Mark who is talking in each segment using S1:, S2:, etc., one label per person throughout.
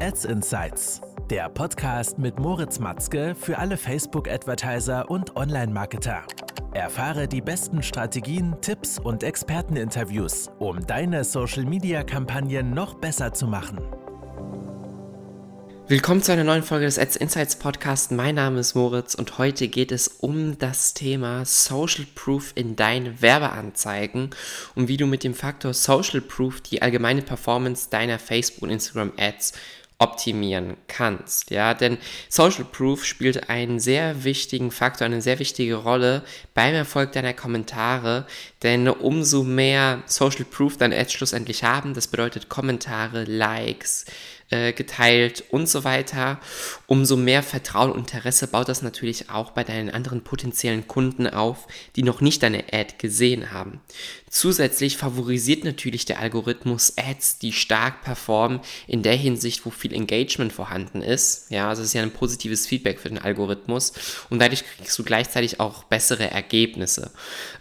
S1: Ads Insights, der Podcast mit Moritz Matzke für alle Facebook-Advertiser und Online-Marketer. Erfahre die besten Strategien, Tipps und Experteninterviews, um deine Social-Media-Kampagnen noch besser zu machen.
S2: Willkommen zu einer neuen Folge des Ads Insights Podcast. Mein Name ist Moritz und heute geht es um das Thema Social Proof in deinen Werbeanzeigen und wie du mit dem Faktor Social Proof die allgemeine Performance deiner Facebook und Instagram Ads optimieren kannst. Ja, denn Social Proof spielt einen sehr wichtigen Faktor, eine sehr wichtige Rolle beim Erfolg deiner Kommentare, denn umso mehr Social Proof deine Ads schlussendlich haben, das bedeutet Kommentare, Likes, äh, geteilt und so weiter. Umso mehr Vertrauen und Interesse baut das natürlich auch bei deinen anderen potenziellen Kunden auf, die noch nicht deine Ad gesehen haben. Zusätzlich favorisiert natürlich der Algorithmus Ads, die stark performen in der Hinsicht, wo viel Engagement vorhanden ist. Ja, also es ist ja ein positives Feedback für den Algorithmus und dadurch kriegst du gleichzeitig auch bessere Ergebnisse.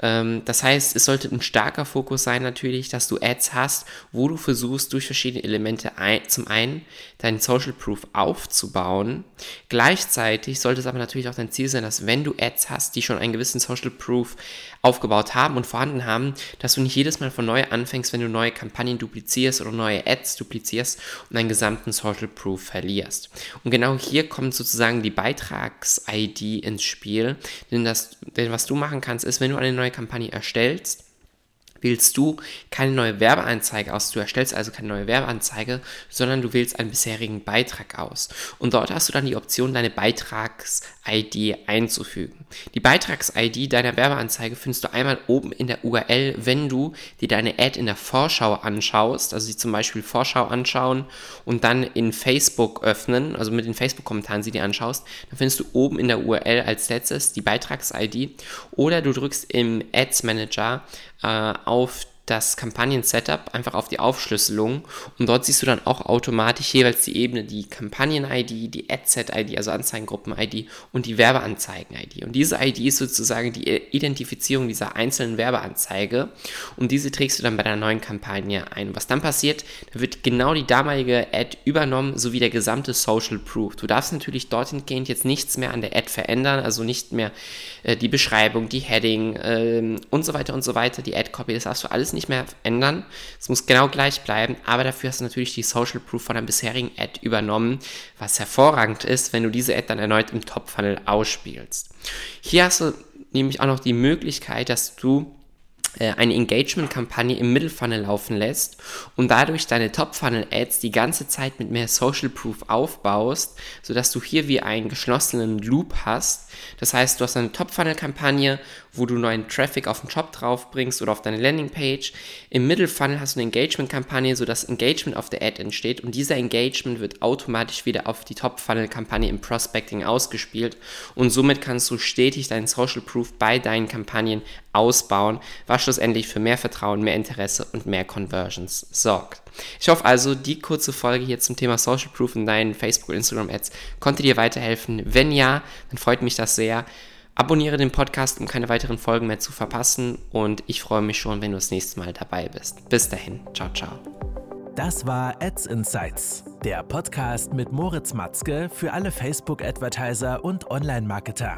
S2: Ähm, das heißt, es sollte ein starker Fokus sein natürlich, dass du Ads hast, wo du versuchst durch verschiedene Elemente ein, zum einen deinen Social Proof aufzubauen. Gleichzeitig sollte es aber natürlich auch dein Ziel sein, dass wenn du Ads hast, die schon einen gewissen Social Proof aufgebaut haben und vorhanden haben, dass du nicht jedes Mal von neu anfängst, wenn du neue Kampagnen duplizierst oder neue Ads duplizierst und deinen gesamten Social Proof verlierst. Und genau hier kommt sozusagen die Beitrags-ID ins Spiel, denn, das, denn was du machen kannst, ist, wenn du eine neue Kampagne erstellst, wählst du keine neue Werbeanzeige aus. Du erstellst also keine neue Werbeanzeige, sondern du wählst einen bisherigen Beitrag aus. Und dort hast du dann die Option, deine Beitrags-ID einzufügen. Die Beitrags-ID deiner Werbeanzeige findest du einmal oben in der URL, wenn du dir deine Ad in der Vorschau anschaust, also sie zum Beispiel Vorschau anschauen und dann in Facebook öffnen, also mit den Facebook-Kommentaren sie dir anschaust, dann findest du oben in der URL als letztes die Beitrags-ID oder du drückst im Ads Manager äh, auf auf das Kampagnen-Setup, einfach auf die Aufschlüsselung und dort siehst du dann auch automatisch jeweils die Ebene, die Kampagnen-ID, die Adset-ID, also Anzeigengruppen-ID und die Werbeanzeigen-ID. Und diese ID ist sozusagen die Identifizierung dieser einzelnen Werbeanzeige und diese trägst du dann bei der neuen Kampagne ein. Was dann passiert, da wird genau die damalige Ad übernommen, sowie der gesamte Social Proof. Du darfst natürlich dorthin gehend jetzt nichts mehr an der Ad verändern, also nicht mehr äh, die Beschreibung, die Heading äh, und so weiter und so weiter, die Ad-Copy, das darfst du alles nicht mehr ändern. Es muss genau gleich bleiben, aber dafür hast du natürlich die Social Proof von deinem bisherigen Ad übernommen, was hervorragend ist, wenn du diese Ad dann erneut im Top-Funnel ausspielst. Hier hast du nämlich auch noch die Möglichkeit, dass du eine Engagement-Kampagne im Middle-Funnel laufen lässt und dadurch deine Top-Funnel-Ads die ganze Zeit mit mehr Social Proof aufbaust, sodass du hier wie einen geschlossenen Loop hast. Das heißt, du hast eine Top-Funnel-Kampagne, wo du neuen Traffic auf den Shop draufbringst oder auf deine Landing-Page. Im Middle-Funnel hast du eine Engagement-Kampagne, sodass Engagement auf der Ad entsteht und dieser Engagement wird automatisch wieder auf die Top-Funnel-Kampagne im Prospecting ausgespielt und somit kannst du stetig deinen Social Proof bei deinen Kampagnen ausbauen, was schlussendlich für mehr Vertrauen, mehr Interesse und mehr Conversions sorgt. Ich hoffe also, die kurze Folge hier zum Thema Social Proof in deinen Facebook- und Instagram-Ads konnte dir weiterhelfen. Wenn ja, dann freut mich das sehr. Abonniere den Podcast, um keine weiteren Folgen mehr zu verpassen und ich freue mich schon, wenn du das nächste Mal dabei bist. Bis dahin, ciao, ciao.
S1: Das war Ads Insights, der Podcast mit Moritz Matzke für alle Facebook-Advertiser und Online-Marketer.